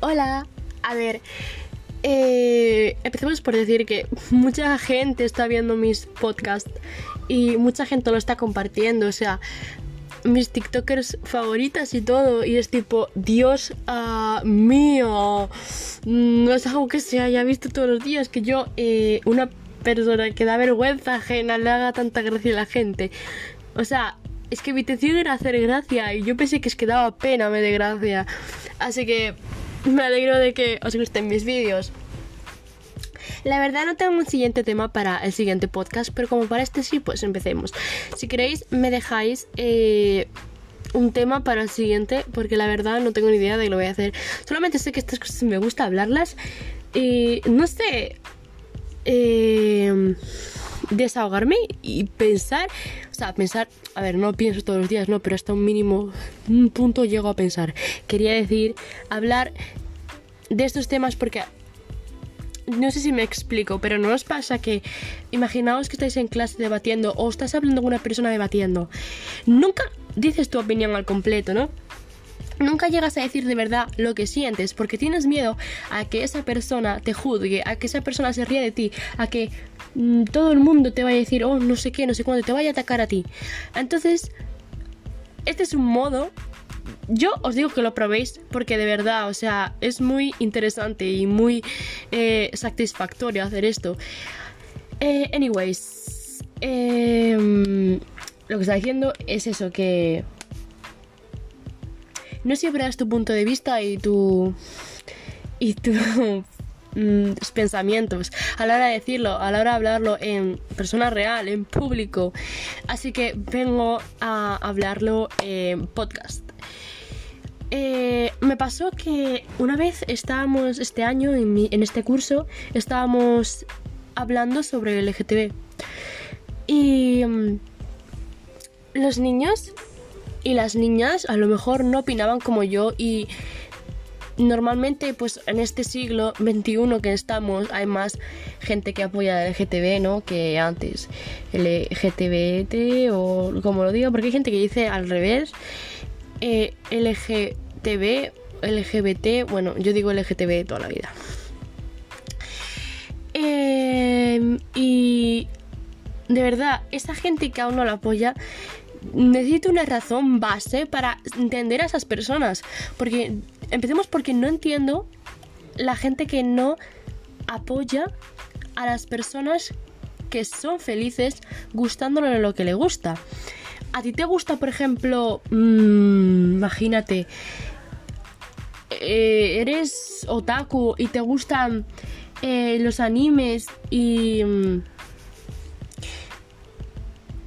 Hola, a ver, eh, empecemos por decir que mucha gente está viendo mis podcasts y mucha gente lo está compartiendo, o sea, mis TikTokers favoritas y todo, y es tipo, Dios ah, mío, no es algo que se haya visto todos los días, que yo, eh, una persona que da vergüenza ajena, le haga tanta gracia a la gente. O sea, es que mi intención era hacer gracia y yo pensé que es que daba pena me de gracia. Así que me alegro de que os gusten mis vídeos. La verdad no tengo un siguiente tema para el siguiente podcast, pero como para este sí, pues empecemos. Si queréis, me dejáis eh, un tema para el siguiente, porque la verdad no tengo ni idea de que lo voy a hacer. Solamente sé que estas cosas me gusta hablarlas y no sé... Eh, desahogarme y pensar, o sea, pensar, a ver, no pienso todos los días, no, pero hasta un mínimo, un punto llego a pensar. Quería decir, hablar de estos temas porque no sé si me explico, pero no os pasa que imaginaos que estáis en clase debatiendo o estás hablando con una persona debatiendo. Nunca dices tu opinión al completo, ¿no? Nunca llegas a decir de verdad lo que sientes porque tienes miedo a que esa persona te juzgue, a que esa persona se ríe de ti, a que mm, todo el mundo te vaya a decir, oh, no sé qué, no sé cuándo, te vaya a atacar a ti. Entonces, este es un modo yo os digo que lo probéis porque de verdad, o sea, es muy interesante y muy eh, satisfactorio hacer esto. Eh, anyways, em, lo que está diciendo es eso, que no siempre das tu punto de vista y tu... y tus mm, pensamientos a la hora de decirlo, a la hora de hablarlo en persona real, en público. Así que vengo a hablarlo en podcast. Eh, me pasó que una vez estábamos, este año, en, este curso, estábamos hablando sobre el LGTB. Y mm, los niños y las niñas a lo mejor no opinaban como yo y normalmente pues en este siglo XXI que estamos hay más gente que apoya el LGTB ¿no? que antes LGTBT o como lo digo porque hay gente que dice al revés eh, LGTB, LGBT, bueno, yo digo LGTB toda la vida. Em, y de verdad, esa gente que aún no la apoya, necesita una razón base para entender a esas personas. Porque empecemos porque no entiendo la gente que no apoya a las personas que son felices gustándole lo que le gusta. ¿A ti te gusta, por ejemplo, mmm, imagínate, eh, eres otaku y te gustan eh, los animes y... Mm,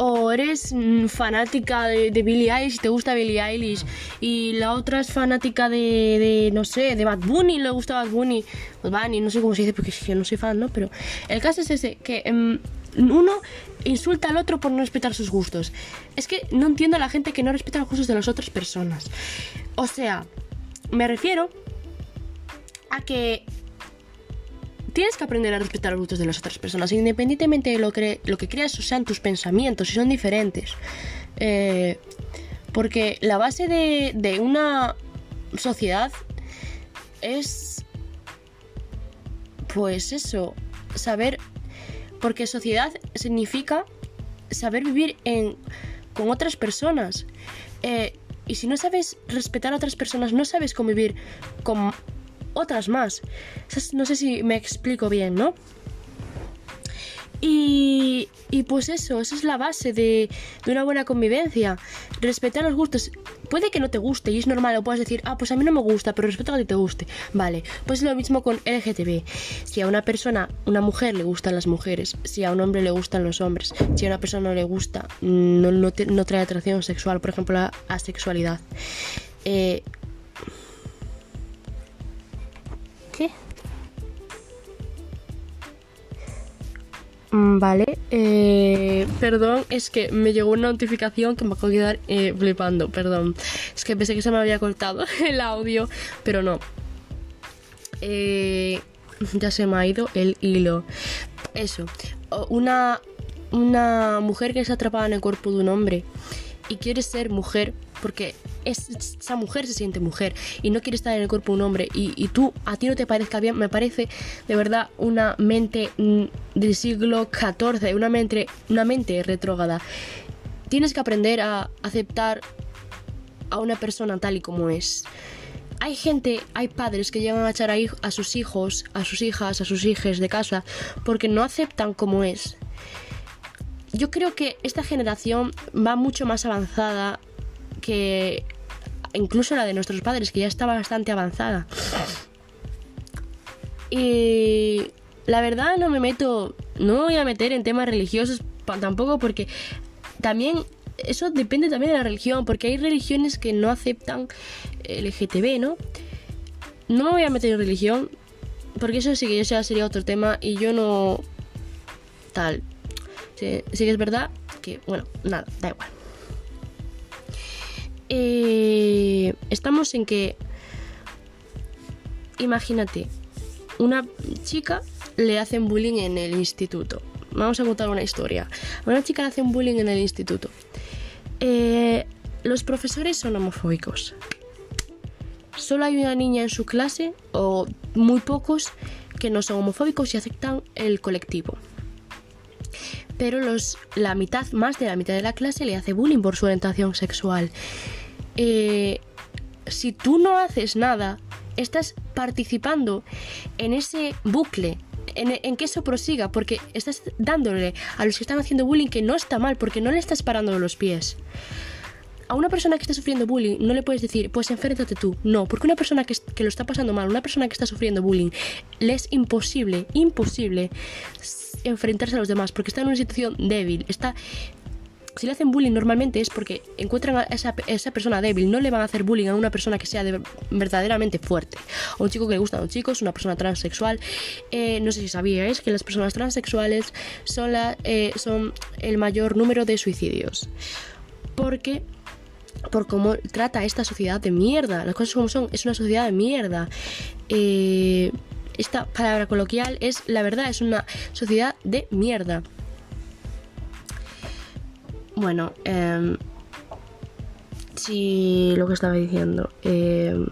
o eres mm, fanática de, Billie Eilish te gusta Billie Eilish y la otra es fanática de, no sé, de Bad Bunny, le gusta Bad Bunny, pues Bunny, no sé cómo se dice porque yo no soy fan, ¿no? Pero el caso es ese, que em, uno insulta al otro por no respetar sus gustos. Es que no entiendo a la gente que no respeta los gustos de las otras personas. O sea, me refiero a que tienes que aprender a respetar los gustos de las otras personas, independientemente de lo que, lo que creas o sean tus pensamientos, si son diferentes. Eh, porque la base de, de una sociedad es, pues eso, saber porque sociedad significa saber vivir en, con otras personas. Eh, y si no sabes respetar a otras personas, no sabes convivir con otras más. No sé si me explico bien, ¿no? Y, y pues eso, esa es la base de, de, una buena convivencia. Respetar los gustos. Puede que no te guste y es normal, o puedes decir, ah, pues a mí no me gusta, pero respeto a que te guste. Vale, pues lo mismo con LGTB. Si a una persona, una mujer le gustan las mujeres, si a un hombre le gustan los hombres, si a una persona no le gusta, no, no, no trae atracción sexual, por ejemplo, la asexualidad. Eh, vale, eh, perdón, es que me llegó una notificación que me acabo de quedar eh, flipando, perdón. Es que pensé que se me había cortado el audio, pero no. Eh, ya se me ha ido el hilo. Eso, una, una mujer que se atrapada en el cuerpo de un hombre y quiere ser mujer porque esa mujer se siente mujer y no quiere estar en el cuerpo de un hombre y, tú a ti no te parezca bien, me parece de verdad una mente mm, del siglo XIV, una mente, una mente retrógrada. Tienes que aprender a aceptar a una persona tal y como es. Hay gente, hay padres que llegan a echar a, a sus hijos, a sus hijas, a sus hijas de casa porque no aceptan como es. Yo creo que esta generación va mucho más avanzada que incluso la de nuestros padres, que ya estaba bastante avanzada. Y la verdad no me meto, no me voy a meter en temas religiosos tampoco porque también eso depende también de la religión, porque hay religiones que no aceptan LGTB, ¿no? No me voy a meter en religión, porque eso sí que ya sería otro tema y yo no... tal. Sí, sí que es verdad que, bueno, nada, da igual. Eh, estamos en que, imagínate, una chica le hacen bullying en el instituto. Vamos a contar una historia. Una chica le hacen bullying en el instituto. Eh, los profesores son homofóbicos. Solo hay una niña en su clase, o muy pocos, que no son homofóbicos y aceptan el colectivo. Pero los, la mitad, más de la mitad de la clase le hace bullying por su orientación sexual. Eh, si tú no haces nada, estás participando en ese bucle, en, que eso prosiga, porque estás dándole a los que están haciendo bullying que no está mal, porque no le estás parando los pies. A una persona que está sufriendo bullying no le puedes decir, pues enfréntate tú. No, porque una persona que, que lo está pasando mal, una persona que está sufriendo bullying, le es imposible, imposible enfrentarse a los demás, porque está en una situación débil, está si le hacen bullying normalmente es porque encuentran a esa, persona débil. No le van a hacer bullying a una persona que sea verdaderamente fuerte. A un chico que le gusta a un chico, es una persona transexual. Eh, no sé si sabíais que las personas transexuales son, la, eh, son el mayor número de suicidios. Porque por cómo trata esta sociedad de mierda. Las cosas como son, es una sociedad de mierda. Eh, esta palabra coloquial es la verdad, es una sociedad de mierda. Bueno, eh, sí, lo que estaba diciendo. Eh,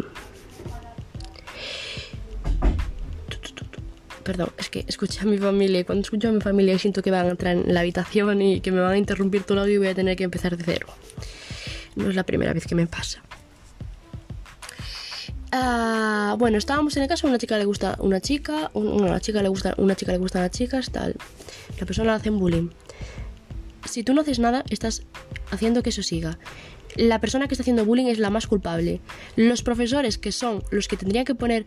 perdón, es que escuché a mi familia cuando escucho a mi familia siento que van a entrar en la habitación y que me van a interrumpir todo el audio y voy a tener que empezar de cero. No es la primera vez que me pasa. Ah, bueno, estábamos en el caso, una chica le gusta una chica, una chica le gusta, una chica le gustan las chicas, tal. La persona hace bullying si tú no haces nada, estás haciendo que eso siga. La persona que está haciendo bullying es la más culpable. Los profesores, que son los que tendrían que poner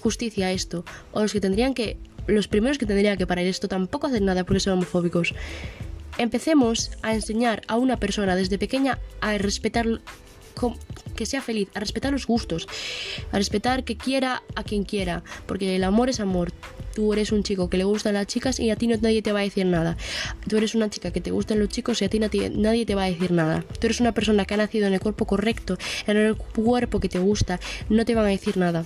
justicia a esto, o los que tendrían que. Los primeros que tendrían que parar esto, tampoco hacen nada porque son homofóbicos. Empecemos a enseñar a una persona desde pequeña a respetar que sea feliz, a respetar los gustos, a respetar que quiera a quien quiera, porque el amor es amor. Tú eres un chico que le gustan las chicas y a ti no, nadie te va a decir nada. Tú eres una chica que te gustan los chicos y a ti nadie, te va a decir nada. Tú eres una persona que ha nacido en el cuerpo correcto, en el cuerpo que te gusta, no te van a decir nada.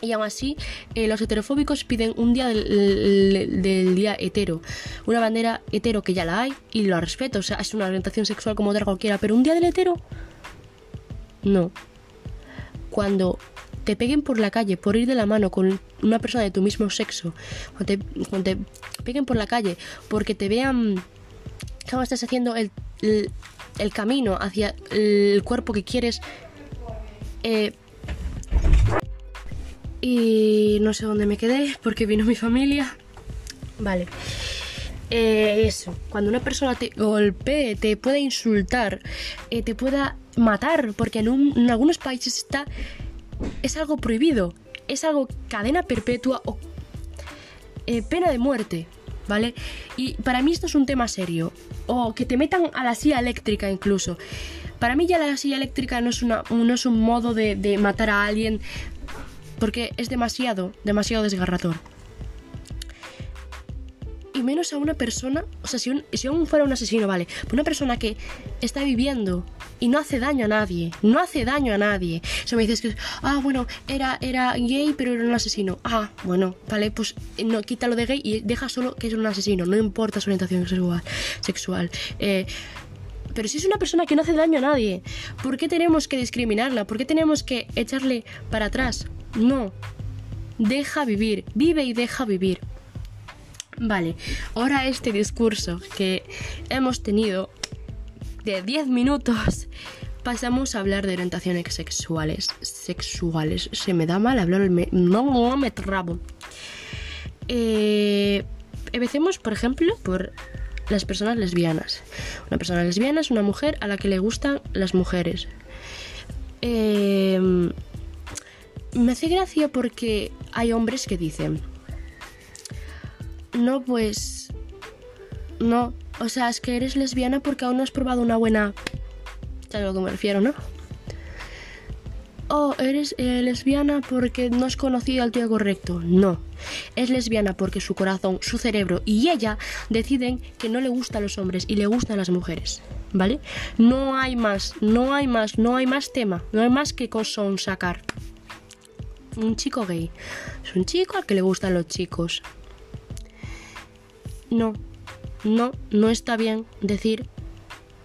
Y aún así, eh, los heterofóbicos piden un día del, día hetero, una bandera hetero que ya la hay y lo respeto, o sea, es una orientación sexual como otra cualquiera, pero un día del hetero, no. Cuando te peguen por la calle por ir de la mano con una persona de tu mismo sexo, cuando te, peguen por la calle porque te vean cómo estás haciendo el, camino hacia el cuerpo que quieres, eh, y no sé dónde me quedé porque vino mi familia. Vale. Eh, eso, cuando una persona te golpee, te pueda insultar, eh, te pueda matar, porque en, algunos países está es algo prohibido, es algo cadena perpetua o eh, pena de muerte, ¿vale? Y para mí esto es un tema serio, o que te metan a la silla eléctrica incluso. Para mí ya la silla eléctrica no es, una, no es un modo de, matar a alguien, porque es demasiado, demasiado desgarrador menos a una persona, o sea, si, si aún fuera un asesino, vale, una persona que está viviendo y no hace daño a nadie, no hace daño a nadie. O me dices que, ah, bueno, era, era gay, pero era un asesino. Ah, bueno, vale, pues no, quítalo de gay y deja solo que es un asesino, no importa su orientación sexual. sexual. Eh, Pero si es una persona que no hace daño a nadie, ¿por qué tenemos que discriminarla? ¿Por qué tenemos que echarle para atrás? No. Deja vivir, vive y deja vivir. Vale, ahora este discurso que hemos tenido de 10 minutos, pasamos a hablar de orientaciones sexuales. Sexuales. Se me da mal hablar, me, no, no me trabo. Eh, empecemos, por ejemplo, por las personas lesbianas. Una persona lesbiana es una mujer a la que le gustan las mujeres. Eh, me hace gracia porque hay hombres que dicen, no, pues, no, o sea, es que eres lesbiana porque aún no has probado una buena... ¿Sabes lo que me refiero, no? oh, eres eh, lesbiana porque no has conocido al tío correcto. No, es lesbiana porque su corazón, su cerebro y ella deciden que no le gustan los hombres y le gustan las mujeres. ¿Vale? No hay más, no hay más, no hay más tema, no hay más que son sacar. Un chico gay. Es un chico al que le gustan los chicos. No, no, no está bien decir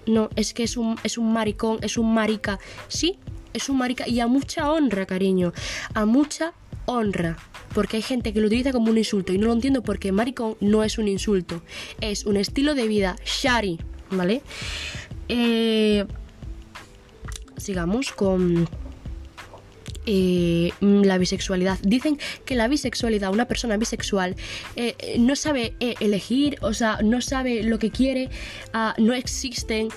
no, es que es un, es un maricón, es un marica. Sí, es un marica y a mucha honra, cariño. A mucha honra. Porque hay gente que lo utiliza como un insulto y no lo entiendo porque maricón no es un insulto. Es un estilo de vida. Shari, ¿vale? Eh, sigamos con eh, la bisexualidad. Dicen que la bisexualidad, una persona bisexual, eh, no sabe elegir, o sea, no sabe lo que quiere, ah, no existen,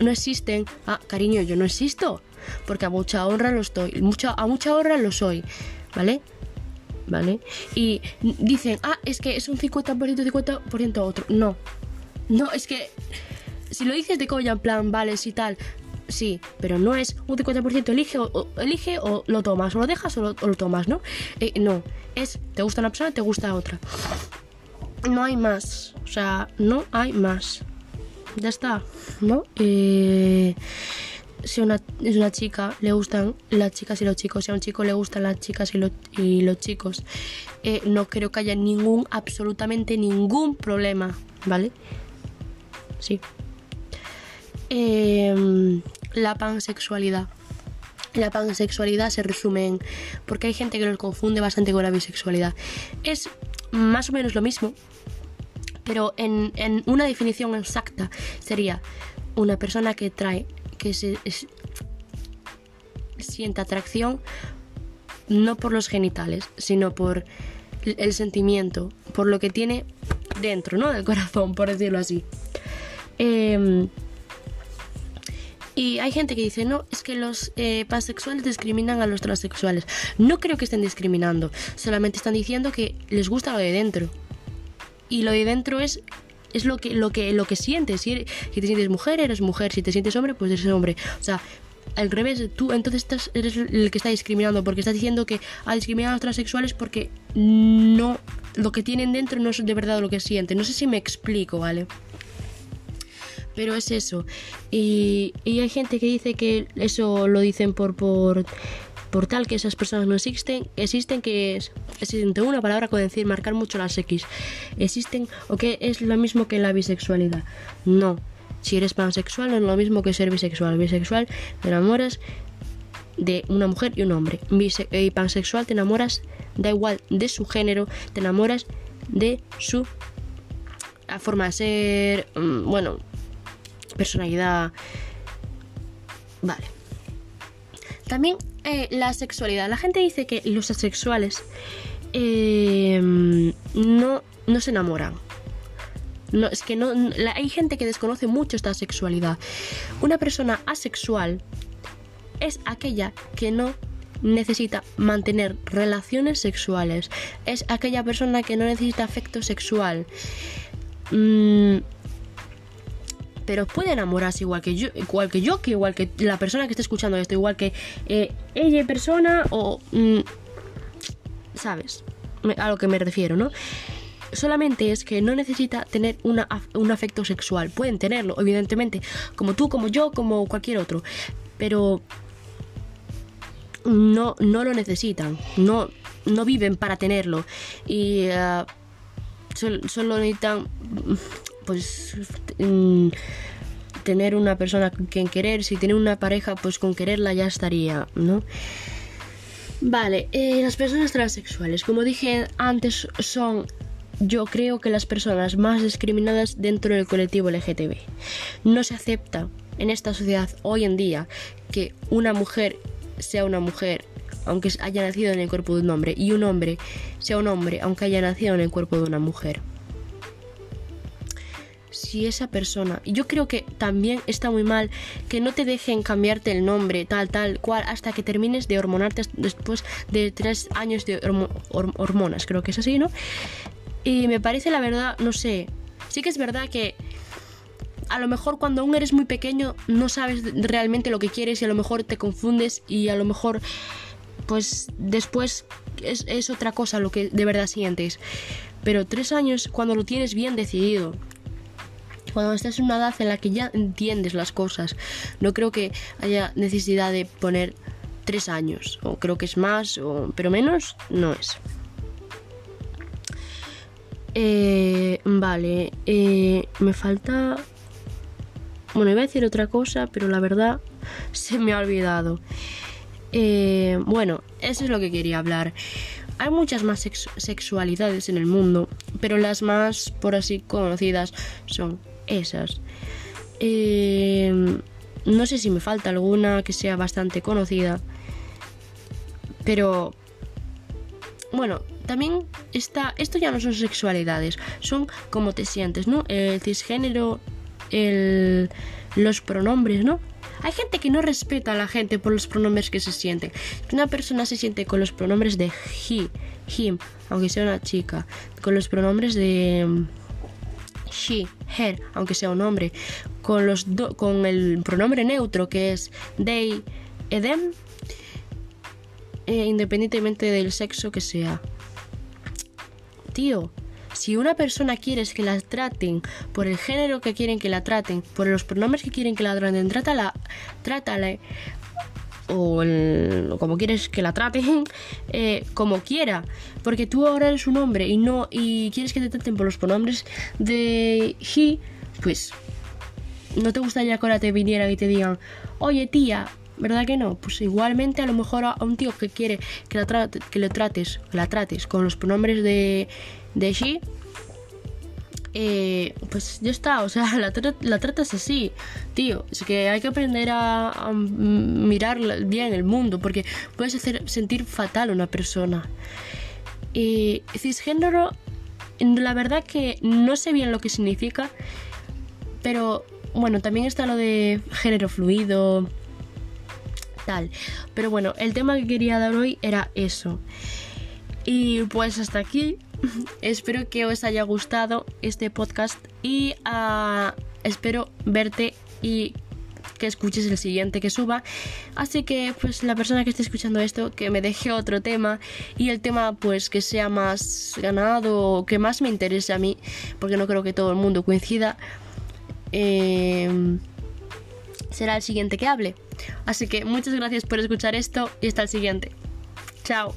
no existen. Ah, cariño, yo no existo porque a mucha honra lo estoy, mucha, a mucha honra lo soy, ¿vale? ¿Vale? Y dicen, ah, es que es un 50%, 50% otro. No, no, es que si lo dices de coña, en plan, vale, si tal, sí, pero no es un 50% elige o, elige o lo tomas, o lo dejas o lo, tomas, ¿no? Eh, no, es te gusta una persona, te gusta otra. No hay más, o sea, no hay más. Ya está, ¿no? Eh, si una, es una chica, le gustan las chicas y los chicos, si a un chico le gustan las chicas y, y los chicos, eh, no creo que haya ningún, absolutamente ningún problema, ¿vale? Sí. Em, la pansexualidad. La pansexualidad se resume en. Porque hay gente que lo confunde bastante con la bisexualidad. Es más o menos lo mismo, pero en, una definición exacta sería una persona que trae que se sienta atracción no por los genitales, sino por el sentimiento, por lo que tiene dentro, ¿no? Del corazón, por decirlo así. Em, y hay gente que dice, no, es que los eh, pansexuales discriminan a los transexuales. No creo que estén discriminando, solamente están diciendo que les gusta lo de dentro. Y lo de dentro es es lo que, lo que, lo que sientes. Si, si te sientes mujer, eres mujer. Si te sientes hombre, pues eres hombre. O sea, al revés, tú entonces estás, eres el que está discriminando, porque estás diciendo que ha discriminado a los transexuales porque no, lo que tienen dentro no es de verdad lo que sienten. No sé si me explico, ¿vale? Pero es eso. Y, y hay gente que dice que eso lo dicen por, por por tal que esas personas no existen, existen que es, existe una palabra con decir marcar mucho las X. Existen o que es lo mismo que la bisexualidad. No. Si eres pansexual no es lo mismo que ser bisexual. Bisexual te enamoras de una mujer y un hombre. Bise y pansexual te enamoras, da igual de su género, te enamoras de su forma de ser, mm, bueno, personalidad. Vale. También eh, la sexualidad. La gente dice que los asexuales eh, no, no se enamoran. No, es que no, hay gente que desconoce mucho esta sexualidad. Una persona asexual es aquella que no necesita mantener relaciones sexuales. Es aquella persona que no necesita afecto sexual. Mm, pero puede enamorarse igual que yo, igual que yo, que igual que la persona que está escuchando esto, igual que eh, ella persona o... Mm, ¿Sabes? A lo que me refiero, ¿no? Solamente es que no necesita tener un afecto sexual. Pueden tenerlo, evidentemente, como tú, como yo, como cualquier otro. Pero no, no lo necesitan. No, no viven para tenerlo. Y uh, solo necesitan pues mm, tener una persona con quien querer, si tiene una pareja, pues con quererla ya estaría, ¿no? Vale, eh, las personas transexuales, como dije antes, son yo creo que las personas más discriminadas dentro del colectivo LGTB. No se acepta en esta sociedad hoy en día que una mujer sea una mujer aunque haya nacido en el cuerpo de un hombre y un hombre sea un hombre aunque haya nacido en el cuerpo de una mujer si esa persona, y yo creo que también está muy mal que no te dejen cambiarte el nombre tal, tal, cual, hasta que termines de hormonarte después de tres años de hormonas, creo que es así, ¿no? Y me parece la verdad, no sé, sí que es verdad que a lo mejor cuando aún eres muy pequeño no sabes realmente lo que quieres y a lo mejor te confundes y a lo mejor pues después es, es otra cosa lo que de verdad sientes. Pero tres años cuando lo tienes bien decidido cuando estás en una edad en la que ya entiendes las cosas. No creo que haya necesidad de poner tres años, o creo que es más, o, pero menos no es. Eh, vale, eh, me falta... Bueno, iba a decir otra cosa, pero la verdad se me ha olvidado. Eh, bueno, eso es lo que quería hablar. Hay muchas más sexualidades en el mundo, pero las más, por así conocidas, son esas. Eh, no sé si me falta alguna que sea bastante conocida. Pero bueno, también está. Esto ya no son sexualidades, son como te sientes, ¿no? El cisgénero, el, los pronombres, ¿no? Hay gente que no respeta a la gente por los pronombres que se sienten. Una persona se siente con los pronombres de he, him, aunque sea una chica, con los pronombres de she, her, aunque sea un hombre, con, los con el pronombre neutro que es they, them, eh, independientemente del sexo que sea. Tío, si una persona quieres que la traten por el género que quieren que la traten, por los pronombres que quieren que la traten, trátala, trátala o como quieres que la traten, eh, como quiera. Porque tú ahora eres un hombre y no y quieres que te traten por los pronombres de he, pues no te gustaría que ahora te vinieran y te digan, oye tía, ¿verdad que no? Pues igualmente a lo mejor a un tío que quiere que, la que le trates, la trates con los pronombres de, de she, eh, pues ya está, o sea, la, la, tratas así, tío. Es que hay que aprender a, mirar bien el mundo, porque puedes hacer sentir fatal a una persona. Y cisgénero, la verdad que no sé bien lo que significa, pero bueno, también está lo de género fluido, tal. Pero bueno, el tema que quería dar hoy era eso. Y pues hasta aquí espero que os haya gustado este podcast y ah, espero verte y que escuches el siguiente que suba. Así que pues la persona que esté escuchando esto que me deje otro tema y el tema pues que sea más ganado o que más me interese a mí, porque no creo que todo el mundo coincida. Em, será el siguiente que hable. Así que muchas gracias por escuchar esto y hasta el siguiente. Chao.